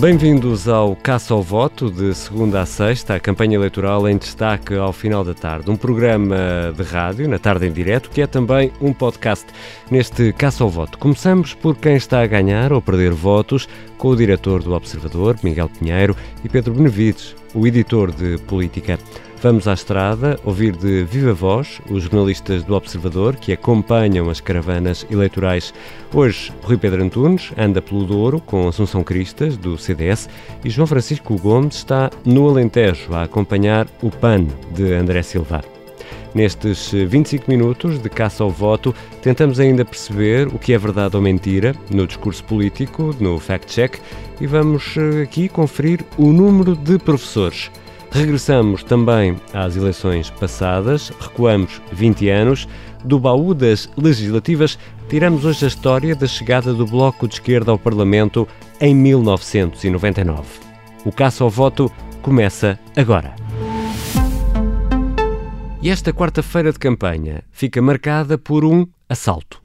Bem-vindos ao Caça ao Voto, de segunda a sexta, a campanha eleitoral em destaque ao final da tarde. Um programa de rádio, na tarde em direto, que é também um podcast neste Caça ao Voto. Começamos por quem está a ganhar ou perder votos, com o diretor do Observador, Miguel Pinheiro, e Pedro Benevides, o editor de Política. Vamos à estrada ouvir de viva voz os jornalistas do Observador que acompanham as caravanas eleitorais. Hoje, Rui Pedro Antunes anda pelo Douro com Assunção Cristas, do CDS, e João Francisco Gomes está no Alentejo a acompanhar o PAN de André Silva. Nestes 25 minutos de caça ao voto, tentamos ainda perceber o que é verdade ou mentira no discurso político, no fact-check, e vamos eh, aqui conferir o número de professores. Regressamos também às eleições passadas, recuamos 20 anos. Do baú das legislativas, tiramos hoje a história da chegada do Bloco de Esquerda ao Parlamento em 1999. O caça ao voto começa agora. E esta quarta-feira de campanha fica marcada por um assalto.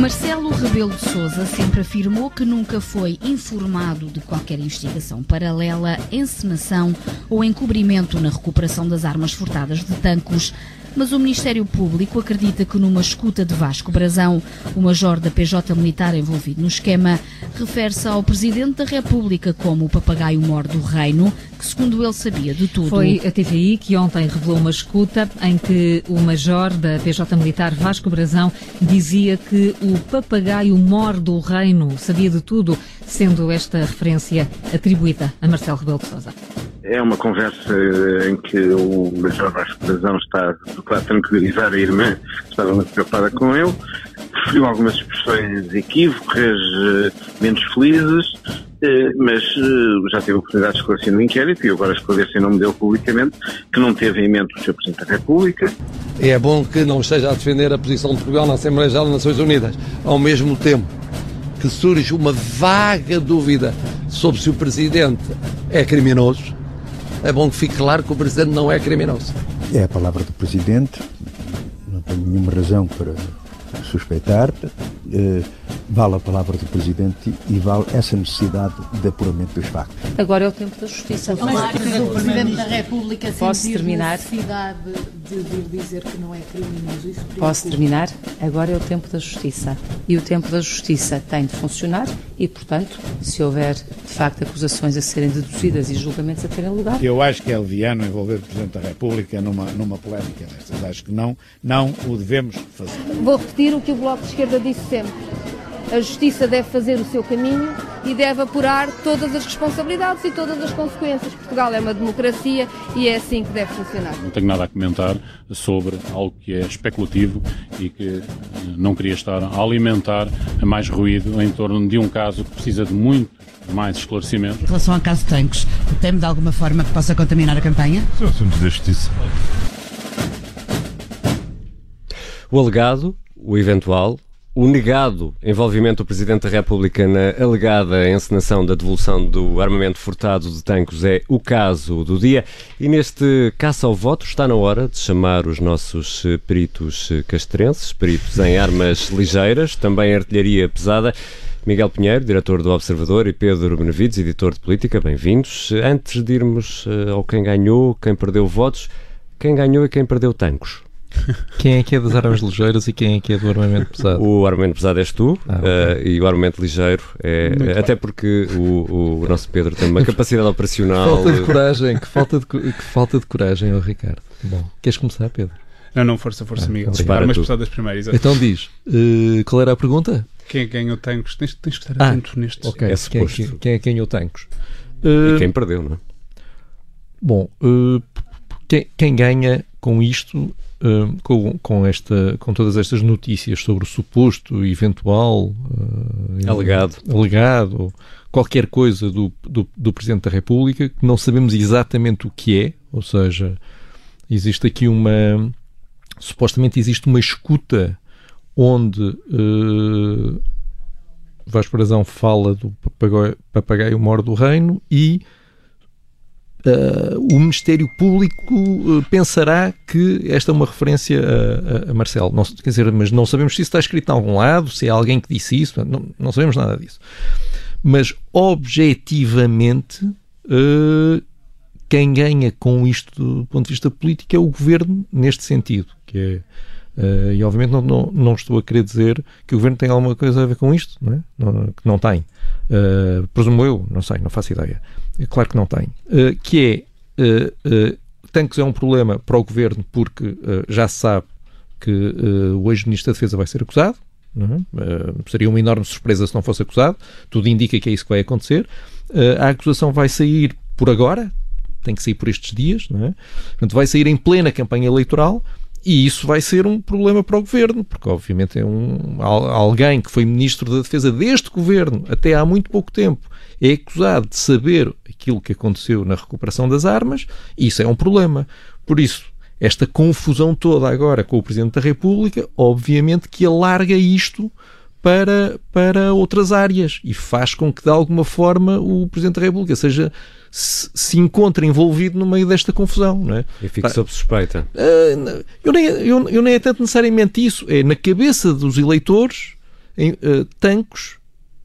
Marcelo Rebelo de Sousa sempre afirmou que nunca foi informado de qualquer investigação paralela, encenação ou encobrimento na recuperação das armas furtadas de Tancos mas o Ministério Público acredita que numa escuta de Vasco Brazão, o major da PJ militar envolvido no esquema, refere-se ao Presidente da República como o papagaio mor do reino, que segundo ele sabia de tudo. Foi a TVI que ontem revelou uma escuta em que o major da PJ militar Vasco Brazão dizia que o papagaio mor do reino sabia de tudo, sendo esta referência atribuída a Marcelo Rebelo de Sousa. É uma conversa em que o Major Vasco Brazão está a tranquilizar a irmã, que estava muito preocupada com ele, referiu algumas expressões equívocas, eh, menos felizes, eh, mas eh, já teve a oportunidade de esclarecer no inquérito e agora esclarece em nome dele publicamente que não teve em mente o Sr. Presidente da República. É bom que não esteja a defender a posição de Portugal na Assembleia Geral das Nações Unidas. Ao mesmo tempo que surge uma vaga dúvida sobre se o Presidente é criminoso, é bom que fique claro que o Presidente não é criminoso. É a palavra do Presidente, não tenho nenhuma razão para suspeitar. Eh, vale a palavra do Presidente e vale essa necessidade de apuramento dos factos. Agora é o tempo da justiça. Mas o Presidente da República Posso terminar? necessidade de vir dizer que não é criminoso. Isso Posso terminar? Agora é o tempo da justiça. E o tempo da justiça tem de funcionar e, portanto, se houver de facto acusações a serem deduzidas e julgamentos a terem lugar. Eu acho que é leviano envolver o Presidente da República numa, numa polémica destas. Acho que não, não o devemos fazer. Vou repetir o que o Bloco de Esquerda disse sempre. A justiça deve fazer o seu caminho e deve apurar todas as responsabilidades e todas as consequências. Portugal é uma democracia e é assim que deve funcionar. Não tenho nada a comentar sobre algo que é especulativo e que eh, não queria estar a alimentar mais ruído em torno de um caso que precisa de muito mais esclarecimento. Em relação ao caso de Tancos, teme de alguma forma que possa contaminar a campanha? São assuntos da justiça. O alegado, o eventual, o negado envolvimento do Presidente da República na alegada encenação da devolução do armamento furtado de tanques é o caso do dia. E neste caça ao voto está na hora de chamar os nossos peritos castrenses, peritos em armas ligeiras, também artilharia pesada. Miguel Pinheiro, diretor do Observador, e Pedro Benevides, editor de política, bem-vindos. Antes de irmos eh, ao quem ganhou, quem perdeu votos, quem ganhou e quem perdeu tanques? Quem é que é das armas ligeiras e quem é que é do armamento pesado? O armamento pesado és tu ah, okay. uh, e o armamento ligeiro é. Muito até bem. porque o, o, nosso Pedro tem uma capacidade operacional. Falta de coragem, que falta de, que falta de coragem, oh, Ricardo. Bom, queres começar, Pedro? Não, não, força, força, ah, Miguel. Armas pesadas primeiro, exato. Então diz, uh, qual era a pergunta? Quem é que ganhou tancos? Tens, tens que estar atento ah, neste. Ok, é quem, quem, quem é que ganhou tancos? Uh, e quem perdeu, não é? Bom, quem, quem ganha com isto uh, com, com, esta, com todas estas notícias sobre o suposto, eventual, uh, alegado. alegado, qualquer coisa do, do, do, Presidente da República, que não sabemos exatamente o que é, ou seja, existe aqui uma. Supostamente existe uma escuta onde uh, Vasco Brazão fala do papagaio, papagaio mor do reino e Uh, o Ministério Público uh, pensará que esta é uma referência a, a, a Marcelo. Não, quer dizer, mas não sabemos se isso está escrito em algum lado, se é alguém que disse isso, não, não sabemos nada disso. Mas, objetivamente, uh, quem ganha com isto do ponto de vista político é o governo, neste sentido, que é e obviamente não, não, não, estou a querer dizer que o governo tem alguma coisa a ver com isto, não é? não, que não tem. Uh, presumo eu, não sei, não faço ideia. É claro que não tem. Uh, que é, tanques é um problema para o governo porque já se sabe que o ex-ministro da Defesa vai ser acusado. É? seria uma enorme surpresa se não fosse acusado. Tudo indica que é isso que vai acontecer. a acusação vai sair por agora, tem que sair por estes dias, não é? Portanto, vai sair em plena campanha eleitoral e isso vai ser um problema para o governo, porque obviamente é um, alguém que foi ministro da Defesa deste governo até há muito pouco tempo é acusado de saber aquilo que aconteceu na recuperação das armas, e isso é um problema. Por isso, esta confusão toda agora com o Presidente da República, obviamente que alarga isto para, para outras áreas e faz com que, de alguma forma, o Presidente da República seja se, se encontre envolvido no meio desta confusão. Não é? E fique sob suspeita. Uh, eu, nem, eu, eu nem é tanto necessariamente isso. É na cabeça dos eleitores, em, uh, tancos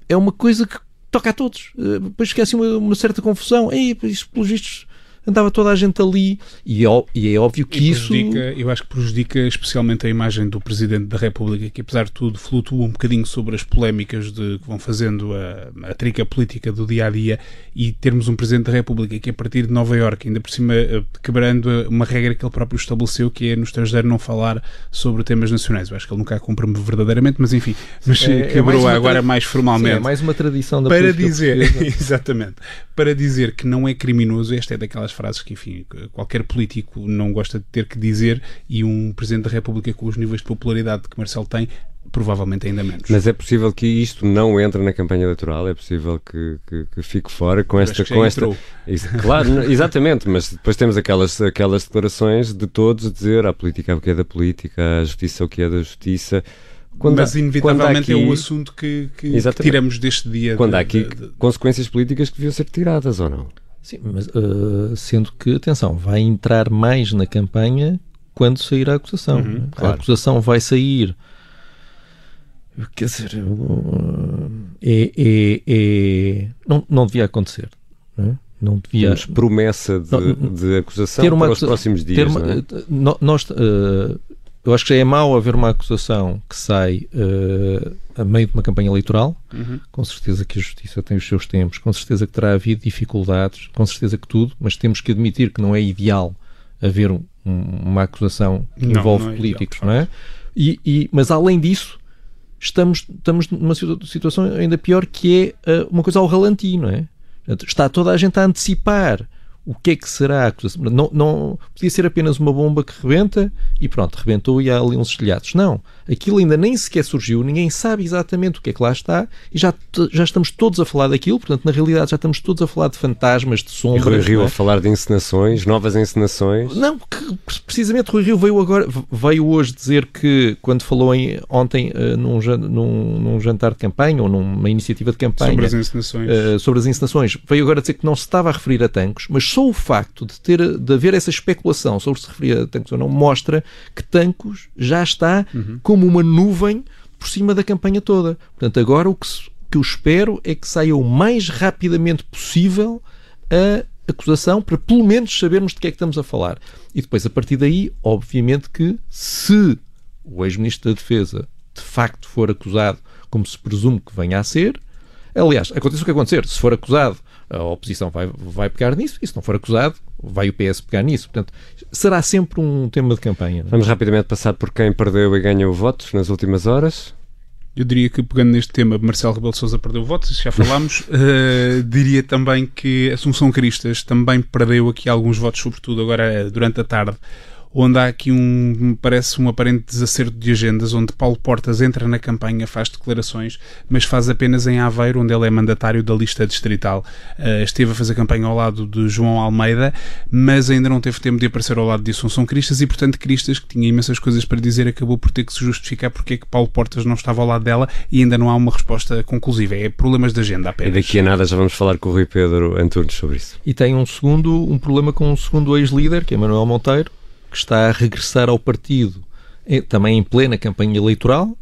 é uma coisa que toca a todos. Uh, depois fica assim uma, uma certa confusão. Ei, isto, pelos vistos andava toda a gente ali e, é e é óbvio que isso. Eu acho que prejudica especialmente a imagem do Presidente da República, que apesar de tudo flutua um bocadinho sobre as polémicas de, que vão fazendo a, a trica política do dia a dia e termos um Presidente da República que a partir de Nova Iorque, ainda por cima eh, quebrando uma regra que ele próprio estabeleceu, que é no estrangeiro não falar sobre temas nacionais. Eu acho que ele nunca a cumpre verdadeiramente, mas enfim, mas é, é quebrou é agora mais formalmente. Sim, é mais uma tradição da para dizer, exatamente, para dizer que não é criminoso, esta é daquelas frases que, enfim, qualquer político não gosta de ter que dizer e um Presidente da República com os níveis de popularidade que Marcelo tem provavelmente ainda menos. Mas é possível que isto não entre na campanha eleitoral? É possível que, que, que fique fora com esta... Com esta... Isso, claro, exatamente, mas depois temos aquelas, aquelas declarações de todos a dizer a política o que é da política, a justiça é o que é da justiça. Quando mas, há, inevitavelmente, aqui, é o assunto que, que, que, tiramos deste dia. Quando de, há aqui de, de... consequências políticas que deviam ser tiradas, ou não? Sim, mas uh, sendo que, atenção, vai entrar mais na campanha quando sair a acusação. Uhum, né? claro. A acusação vai sair. Quer dizer, é, é, é, não, não devia acontecer. Não, é? não devia. Temos promessa de, não, de acusação ter uma para os próximos dias. Uma, é? Nós, uh, eu acho que já é mau haver uma acusação que sai uh, a meio de uma campanha eleitoral. Uhum. Com certeza que a justiça tem os seus tempos, com certeza que terá havido dificuldades, com certeza que tudo, mas temos que admitir que não é ideal haver um, uma acusação que não, envolve não é políticos, ideal, não é? E, e, mas além disso, estamos, estamos numa situação ainda pior que é uh, uma coisa ao ralenti, não é? Está toda a gente a antecipar o que é que será a acusação? Não, não, podia ser apenas uma bomba que rebenta e pronto, rebentou e há ali uns estilhados. Não, aquilo ainda nem sequer surgiu, ninguém sabe exatamente o que é que lá está e já, já estamos todos a falar daquilo, portanto, na realidade já estamos todos a falar de fantasmas, de sombras. E Rui Rio é? a falar de encenações, novas encenações. Não, que, precisamente Rui Rio veio agora, veio hoje dizer que quando falou em, ontem uh, num, num, num, jantar de campanha ou numa iniciativa de campanha sobre as encenações, uh, sobre as encenações veio agora dizer que não se estava a referir a tanques, mas só o facto de, ter, de haver essa especulação sobre se referir a tanques ou não mostra que Tancos já está uhum. Como uma nuvem por cima da campanha toda. Portanto, agora o que, que eu espero é que saia o mais rapidamente possível a acusação para pelo menos sabermos de que é que estamos a falar. E depois, a partir daí, obviamente que se o ex-ministro da Defesa de facto for acusado, como se presume que venha a ser, aliás, aconteça o que acontecer, se for acusado a oposição vai, vai pegar nisso e se não for acusado, vai o PS pegar nisso. Portanto, será sempre um tema de campanha. Não? É? Vamos rapidamente passar por quem perdeu e ganhou votos nas últimas horas. Eu diria que, pegando neste tema, Marcelo Rebelo de Sousa perdeu votos, já falámos. uh, diria também que Assunção Cristas também perdeu aqui alguns votos, sobretudo agora durante a tarde onde há aqui um, parece um aparente desacerto de agendas, onde Paulo Portas entra na campanha, faz declarações, mas faz apenas em Aveiro, onde ele é mandatário da lista distrital. Uh, esteve a fazer campanha ao lado de João Almeida, mas ainda não teve tempo de aparecer ao lado de Assunção Cristas e, portanto, Cristas, que tinha imensas coisas para dizer, acabou por ter que se justificar porque é que Paulo Portas não estava ao lado dela e ainda não há uma resposta conclusiva. É problemas de agenda apenas. E daqui a nada já vamos falar com o Rui Pedro Antunes sobre isso. E tem um segundo, um problema com um segundo ex-líder, que é Manuel Monteiro, que está a regressar ao partido também em plena campanha eleitoral.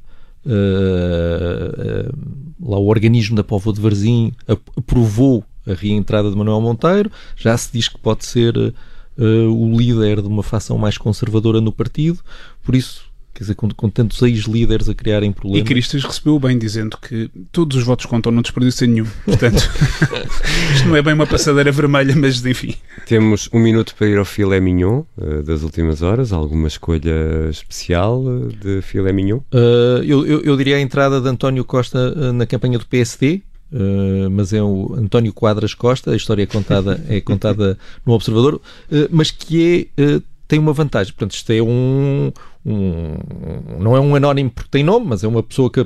Uh, uh, lá o organismo da Povo de Varzim aprovou a reentrada de Manuel Monteiro. Já se diz que pode ser uh, o líder de uma facção mais conservadora no partido. Por isso, Quer dizer, com, com tantos ex-líderes a criarem problemas. E Cristas recebeu bem, dizendo que todos os votos contam, não desperdício nenhum. Portanto, isto não é bem uma passadeira vermelha, mas enfim. Temos um minuto para ir ao filé mignon uh, das últimas horas. Alguma escolha especial uh, de filé mignon? Uh, eu, eu, eu, diria a entrada de António Costa na campanha do PSD. Uh, mas é o António Quadras Costa, a história é contada, é contada no Observador, uh, mas que é, uh, tem uma vantagem. Portanto, isto é um, um, não é um anónimo porque tem nome, mas é uma pessoa que,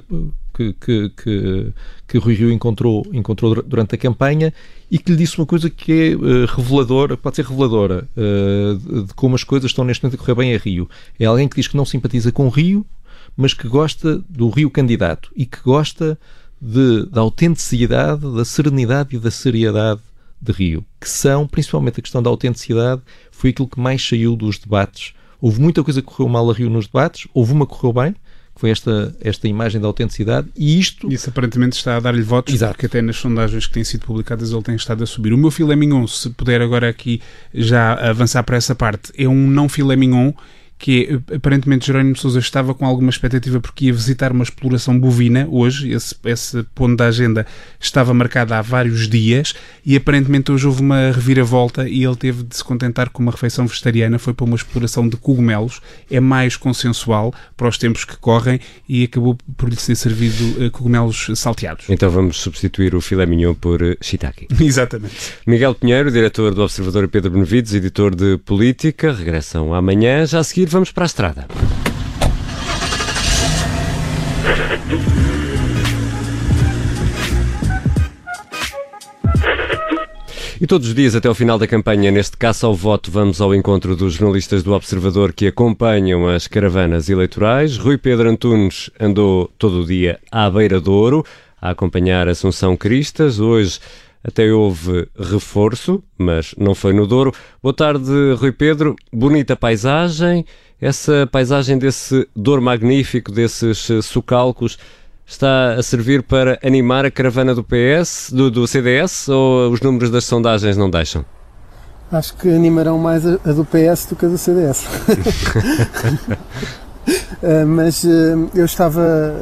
que, que, que, que Rui Rio encontrou, encontrou durante a campanha e que lhe disse uma coisa que é uh, reveladora, pode ser reveladora, uh, de, como as coisas estão neste momento a correr bem a Rio. É alguém que diz que não simpatiza com Rio, mas que gosta do Rio candidato e que gosta de, da autenticidade, da serenidade e da seriedade de Rio, que são, principalmente a questão da autenticidade, foi aquilo que mais saiu dos debates Houve muita coisa que correu mal a Rio nos debates, houve uma que correu bem, que foi esta, esta imagem da autenticidade, e isto... Isso aparentemente está a dar-lhe votos, Exato. porque até nas sondagens que têm sido publicadas ele tem estado a subir. O meu filé mignon, se puder agora aqui já avançar para essa parte, é um não filé mignon que aparentemente Jerónimo de Sousa estava com alguma expectativa porque ia visitar uma exploração bovina hoje, esse, esse ponto da agenda estava marcado há vários dias e aparentemente hoje houve uma reviravolta e ele teve de se contentar com uma refeição vegetariana, foi para uma exploração de cogumelos, é mais consensual para os tempos que correm e acabou por lhe ser servido uh, cogumelos salteados. Então vamos substituir o filé mignon por uh, shiitake. Exatamente. Miguel Pinheiro, diretor do Observador Pedro Benevides, editor de Política, regressam amanhã, já a seguir seguir, vamos para a estrada. E todos os dias, até o final da campanha, neste caça ao voto, vamos ao encontro dos jornalistas do Observador que acompanham as caravanas eleitorais. Rui Pedro Antunes andou todo o dia à beira do ouro a acompanhar Assunção Cristas. Hoje até houve reforço, mas não foi no Douro. Boa tarde, Rui Pedro. Bonita paisagem. Essa paisagem desse Douro magnífico, desses eh, socalcos, está a servir para animar a caravana do PS, do, do CDS, ou os números das sondagens não deixam? Acho que animarão mais a, a do PS do que a do CDS. Uh, mas uh, eu estava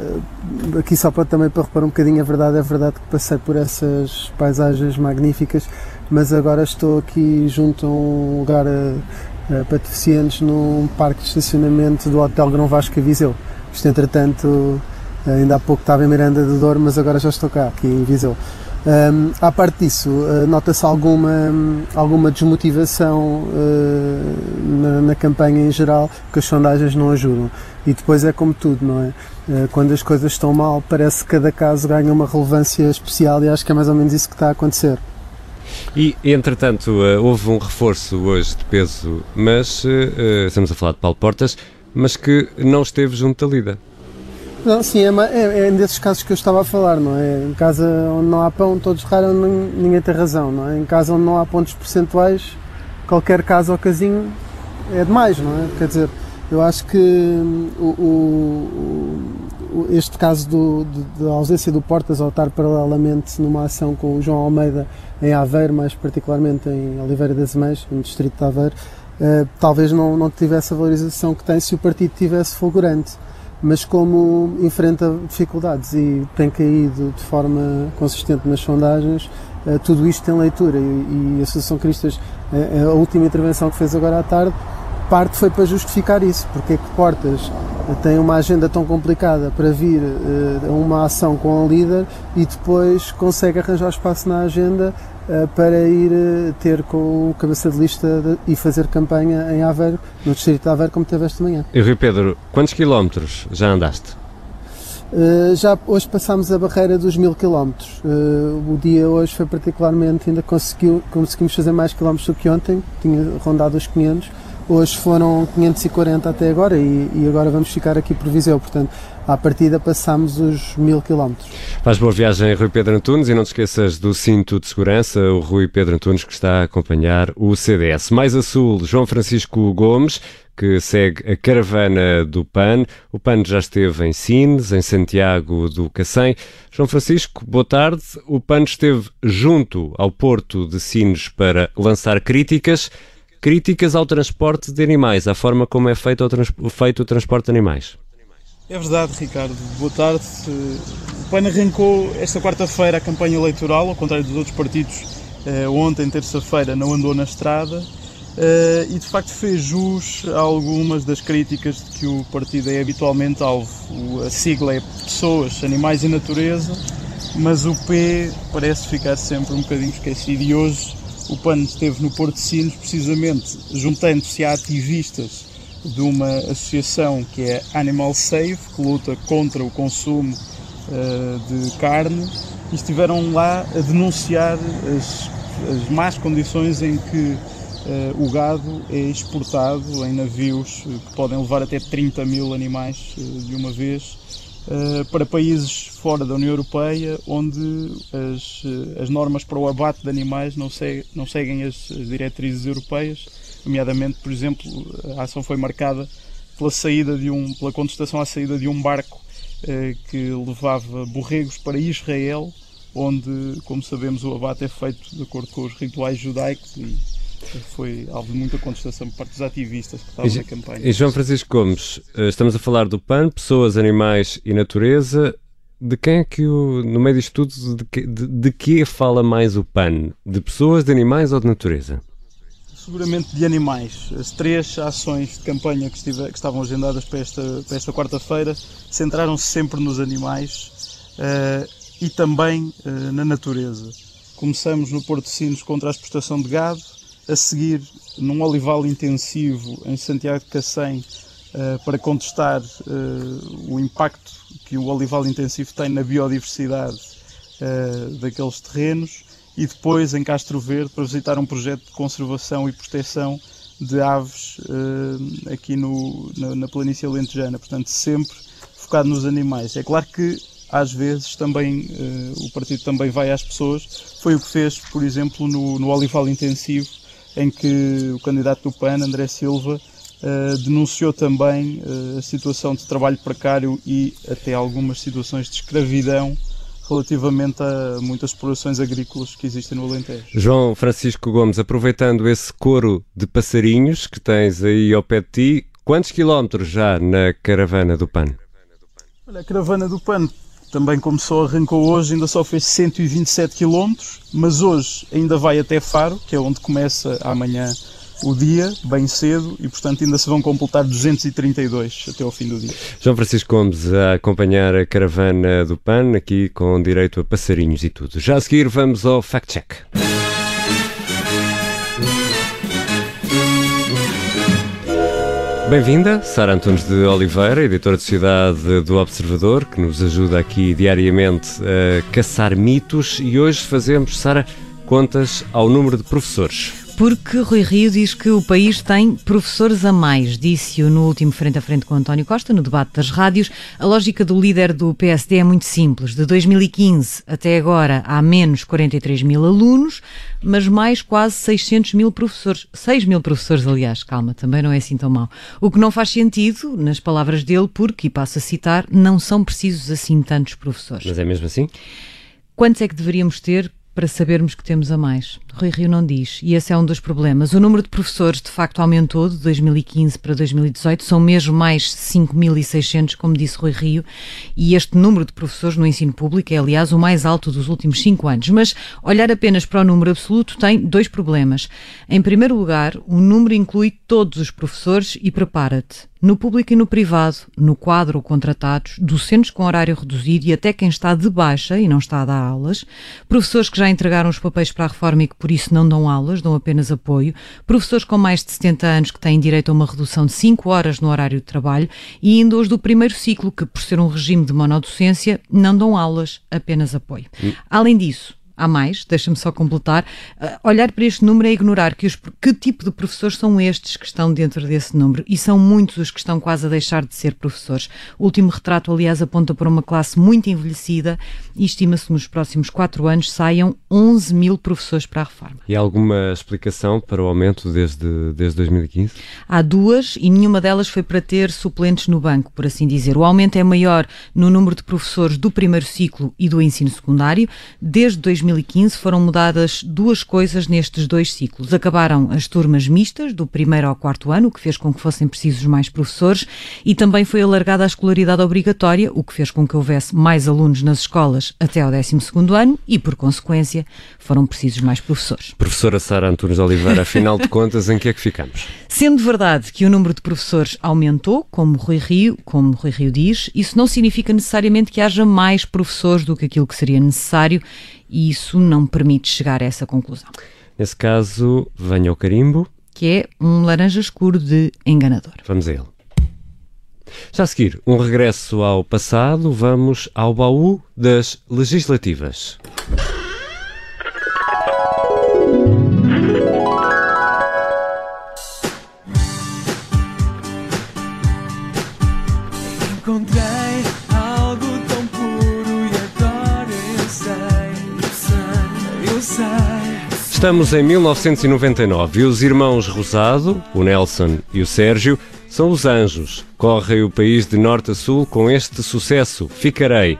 aqui só para também para reparar um bocadinho a verdade, é verdade que passei por essas paisagens magníficas, mas agora estou aqui junto a um lugar uh, para deficientes num parque de estacionamento do Hotel Grão Vasco Viseu. Isto entretanto ainda há pouco estava em Miranda de Douro, mas agora já estou cá, aqui em Viseu. Um, à parte disso, uh, nota-se alguma, alguma desmotivação uh, na, na, campanha em geral, que as sondagens não ajudam. E depois é como tudo, não é? Uh, quando as coisas estão mal, parece que cada caso ganha uma relevância especial e acho que é mais ou menos isso que está a acontecer. E, entretanto, houve um reforço hoje de peso, mas estamos a falar de Paulo Portas, mas que não esteve junto da lida. Não, sim, é, é, é desses casos que eu estava a falar, não é? Em casa onde não há pão, todos raiam, ninguém tem razão, não é? Em casa onde não há pontos percentuais, qualquer caso ou casinho é demais, não é? Quer dizer, eu acho que hum, o, o, este caso da ausência do Portas ao estar paralelamente numa ação com o João Almeida em Aveiro, mais particularmente em Oliveira das Mães, no distrito de Aveiro, uh, talvez não, não tivesse a valorização que tem se o partido tivesse fulgurante mas como enfrenta dificuldades e tem caído de forma consistente nas sondagens, eh, tudo isto tem leitura. E, a Associação Cristas, eh, a última intervenção que fez agora à tarde, parte foi para justificar isso. Porque é que Portas tem uma agenda tão complicada para vir uh, a uma ação com a líder e depois consegue arranjar espaço na agenda uh, para ir ter com o cabeça de lista e fazer campanha em Aveiro, no distrito de Aveiro, como teve esta manhã. E Rui Pedro, quantos quilómetros já andaste? Uh, já hoje passámos a barreira dos mil quilómetros. Uh, o dia hoje foi particularmente, ainda conseguiu, conseguimos fazer mais quilómetros do que ontem, tinha rondado os 500 Hoje foram 540 até agora e, e, agora vamos ficar aqui por Viseu. Portanto, à partida passamos os mil quilómetros. Faz boa viagem, Rui Pedro Antunes, e não te esqueças do cinto de segurança, o Rui Pedro Antunes que está a acompanhar o CDS. Mais a sul, João Francisco Gomes, que segue a caravana do PAN. O PAN já esteve em Sines, em Santiago do Cacém. João Francisco, boa tarde. O PAN esteve junto ao Porto de Sines para lançar críticas críticas ao transporte de animais, à forma como é feito o, feito o transporte de animais. É verdade, Ricardo. Boa tarde. O PAN arrancou esta quarta-feira a campanha eleitoral, ao contrário dos outros partidos. Eh, ontem, terça-feira, não andou na estrada eh, e de facto fez jus a algumas das críticas de que o partido é habitualmente alvo. A sigla é Pessoas, Animais e Natureza, mas o P parece ficar sempre um bocadinho esquecido e hoje o PAN esteve no Porto de Sinos precisamente juntando-se a ativistas de uma associação que é Animal Save, que luta contra o consumo uh, de carne, e estiveram lá a denunciar as, as más condições em que uh, o gado é exportado em navios que podem levar até 30 mil animais uh, de uma vez para países fora da União Europeia, onde as, eh, as normas para o abate de animais não, segue, não seguem as, as, diretrizes europeias, nomeadamente, por exemplo, a ação foi marcada pela saída de um, pela contestação à saída de um barco uh, que levava borregos para Israel, onde, como sabemos, o abate é feito de acordo com os rituais judaicos e foi alvo de muita contestação por parte dos ativistas que estavam e, na campanha. E João Francisco Gomes, eh, estamos a falar do PAN, pessoas, animais e natureza. De quem é que, o, no meio disto tudo, de que, de, de que fala mais o PAN? De pessoas, de animais ou de natureza? Seguramente de animais. As três ações de campanha que, estive, que estavam agendadas para esta, para esta quarta-feira centraram-se sempre nos animais uh, e também uh, na natureza. Começamos no Porto de Sinos contra a exportação de gado, a seguir num olival intensivo em Santiago de Cacém uh, para contestar uh, o impacto que o olival intensivo tem na biodiversidade uh, daqueles terrenos e depois em Castro Verde para visitar um projeto de conservação e proteção de aves aqui no, na, na planície alentejana, portanto sempre focado nos animais. É claro que às vezes também o partido também vai às pessoas. Foi o que fez, por exemplo, no, no olival intensivo, em que o candidato do PAN, André Silva, uh, denunciou também uh, a situação de trabalho precário e até algumas situações de escravidão relativamente a muitas explorações agrícolas que existem no Alentejo. João Francisco Gomes, aproveitando esse coro de passarinhos que tens aí ao pé de ti, quantos quilómetros já na caravana do PAN? Olha, a caravana do PAN também como só arrancou hoje, ainda só fez 127 km, mas hoje ainda vai até Faro, que é onde começa amanhã o dia, bem cedo, e portanto ainda se vão completar 232 até ao fim do dia. João Francisco Gomes a acompanhar a caravana do PAN, aqui com direito a passarinhos e tudo. Já a seguir vamos ao Fact Check. Bem-vinda, Sara Antunes de Oliveira, editora de cidade do Observador, que nos ajuda aqui diariamente a caçar mitos e hoje fazemos, Sara, contas ao número de professores. Porque Rui Rio diz que o país tem professores a mais, disse-o no último frente a frente com António Costa, no debate das rádios. A lógica do líder do PSD é muito simples. De 2015 até agora há menos 43 mil alunos, mas mais quase 600 mil professores. 6 mil professores, aliás, calma, também não é assim tão mal. O que não faz sentido, nas palavras dele, porque, e passo a citar, não são precisos assim tantos professores. Mas é mesmo assim? Quantos é que deveríamos ter para sabermos que temos a mais, Rui Rio não diz, e esse é um dos problemas. O número de professores, de facto, aumentou de 2015 para 2018, são mesmo mais 5.600, como disse Rui Rio, e este número de professores no ensino público é, aliás, o mais alto dos últimos cinco anos. Mas olhar apenas para o número absoluto tem dois problemas. Em primeiro lugar, o número inclui todos os professores e prepara-te no público e no privado, no quadro contratados, docentes com horário reduzido e até quem está de baixa e não está a dar aulas, professores que já entregaram os papéis para a reforma e que por isso não dão aulas, dão apenas apoio, professores com mais de 70 anos que têm direito a uma redução de 5 horas no horário de trabalho e ainda os do primeiro ciclo que, por ser um regime de monodocência, não dão aulas, apenas apoio. Além disso, há mais, deixa-me só completar, uh, olhar para este número é ignorar que, os, que tipo de professores são estes que estão dentro desse número e são muitos os que estão quase a deixar de ser professores. O último retrato, aliás, aponta para uma classe muito envelhecida e estima-se nos próximos quatro anos saiam 11 mil professores para a reforma. E há alguma explicação para o aumento desde, desde 2015? Há duas e nenhuma delas foi para ter suplentes no banco, por assim dizer. O aumento é maior no número de professores do primeiro ciclo e do ensino secundário. Desde 2015 2015 foram mudadas duas coisas nestes dois ciclos. Acabaram as turmas mistas, do primeiro ao quarto ano, o que fez com que fossem precisos mais professores, e também foi alargada a escolaridade obrigatória, o que fez com que houvesse mais alunos nas escolas até ao 12 ano e, por consequência, foram precisos mais professores. Professora Sara Antunes Oliveira, afinal de contas, em que é que ficamos? Sendo verdade que o número de professores aumentou, como Rui Rio, como Rui Rio diz, isso não significa necessariamente que haja mais professores do que aquilo que seria necessário e isso não permite chegar a essa conclusão. Nesse caso, venha o carimbo. Que é um laranja escuro de enganador. Vamos a ele. Já a seguir, um regresso ao passado, vamos ao baú das legislativas. Estamos em 1999 e os irmãos Rosado, o Nelson e o Sérgio, são os anjos. Correm o país de norte a sul com este sucesso, Ficarei.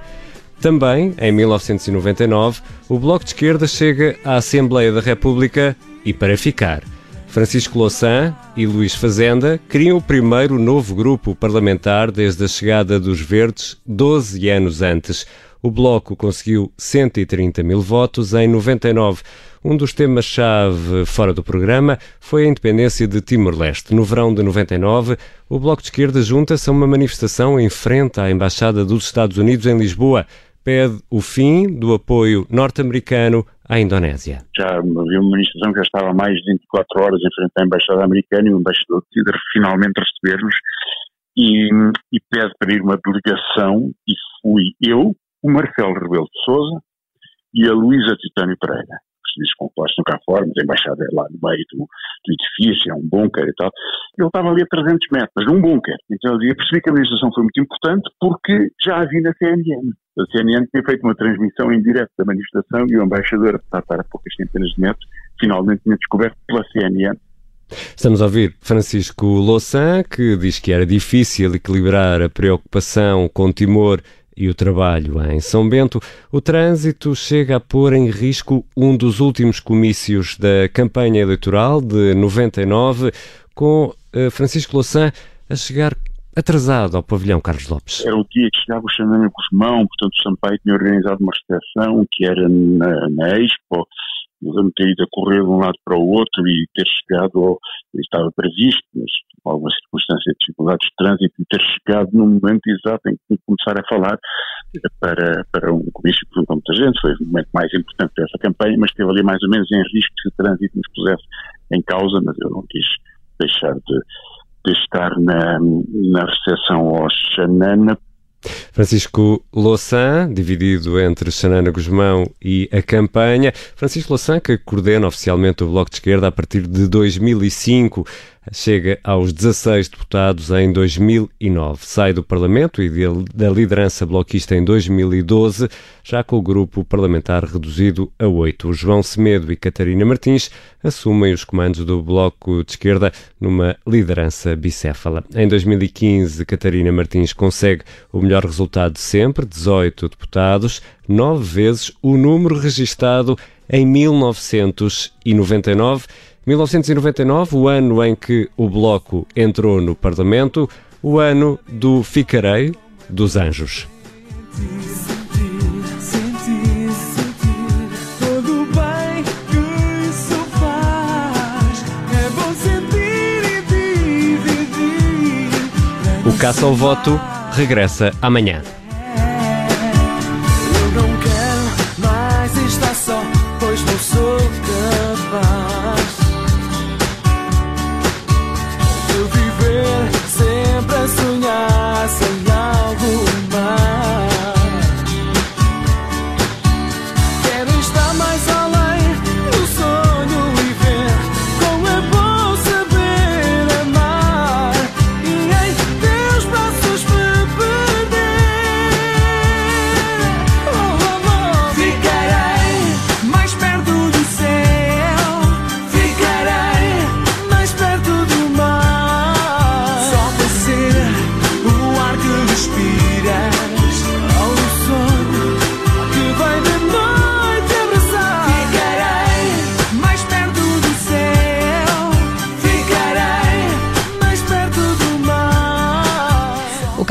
Também, em 1999, o Bloco de Esquerda chega à Assembleia da República e para ficar. Francisco Louçã e Luís Fazenda criam o primeiro novo grupo parlamentar desde a chegada dos Verdes, 12 anos antes. O Bloco conseguiu 130 mil votos em 99. Um dos temas-chave fora do programa foi a independência de Timor-Leste. No verão de 99, o Bloco de Esquerda junta-se a uma manifestação em frente à Embaixada dos Estados Unidos em Lisboa. Pede o fim do apoio norte-americano à Indonésia. Já havia uma manifestação que já estava mais de 24 horas em frente à Embaixada Americana e o embaixador decide finalmente receber-nos e, e pede para ir uma delegação e fui eu, o Marcelo Rebelo de Souza e a Luísa Titânio Pereira serviços compostos no cá fora, mas a embaixada lá no meio do, do edifício, é um bunker e tal. Ele estava ali a 300 metros, num bunker. Então eu percebi que a manifestação foi muito importante porque já havia na CNN. A CNN tinha feito uma transmissão em direto da manifestação e o embaixador, a estar a poucas centenas de metros, finalmente tinha descoberto pela CNN Estamos a ouvir Francisco Louçã, que diz que era difícil equilibrar a preocupação com Timor e o trabalho em São Bento, o trânsito chega a pôr em risco um dos últimos comícios da campanha eleitoral de 99, com uh, Francisco Louçã a chegar atrasado ao pavilhão Carlos Lopes. Era o dia que chegava o Xanana Guzmão, portanto o Sampaio tinha organizado uma recepção que era na, na Expo, eu ter ido a correr de um lado para o outro e ter chegado, ao, estava previsto, mas com algumas circunstâncias de dificuldades de trânsito, e ter chegado no momento exato em que começar a falar para, para um comício que muita gente, foi o momento mais importante dessa campanha, mas esteve ali mais ou menos em risco se o trânsito nos pusesse em causa, mas eu não quis deixar de, de estar na, na recepção ao Xanana Francisco Louçã, dividido entre Xanana Guzmão e a campanha. Francisco Louçã, que coordena oficialmente o Bloco de Esquerda a partir de 2005 chega aos 16 deputados em 2009. Sai do Parlamento e da liderança bloquista em 2012, já com o grupo parlamentar reduzido a oito. João Semedo e Catarina Martins assumem os comandos do Bloco de Esquerda numa liderança bicéfala. Em 2015, Catarina Martins consegue o melhor resultado de sempre, 18 deputados, nove vezes o número registado em 1999. 1999, o ano em que o Bloco entrou no Parlamento, o ano do Ficarei dos Anjos. O Caça ao Voto regressa amanhã.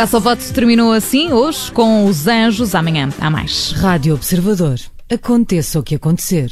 Caça ao Voto terminou assim hoje com os anjos. Amanhã há mais. Rádio Observador. Aconteça o que acontecer.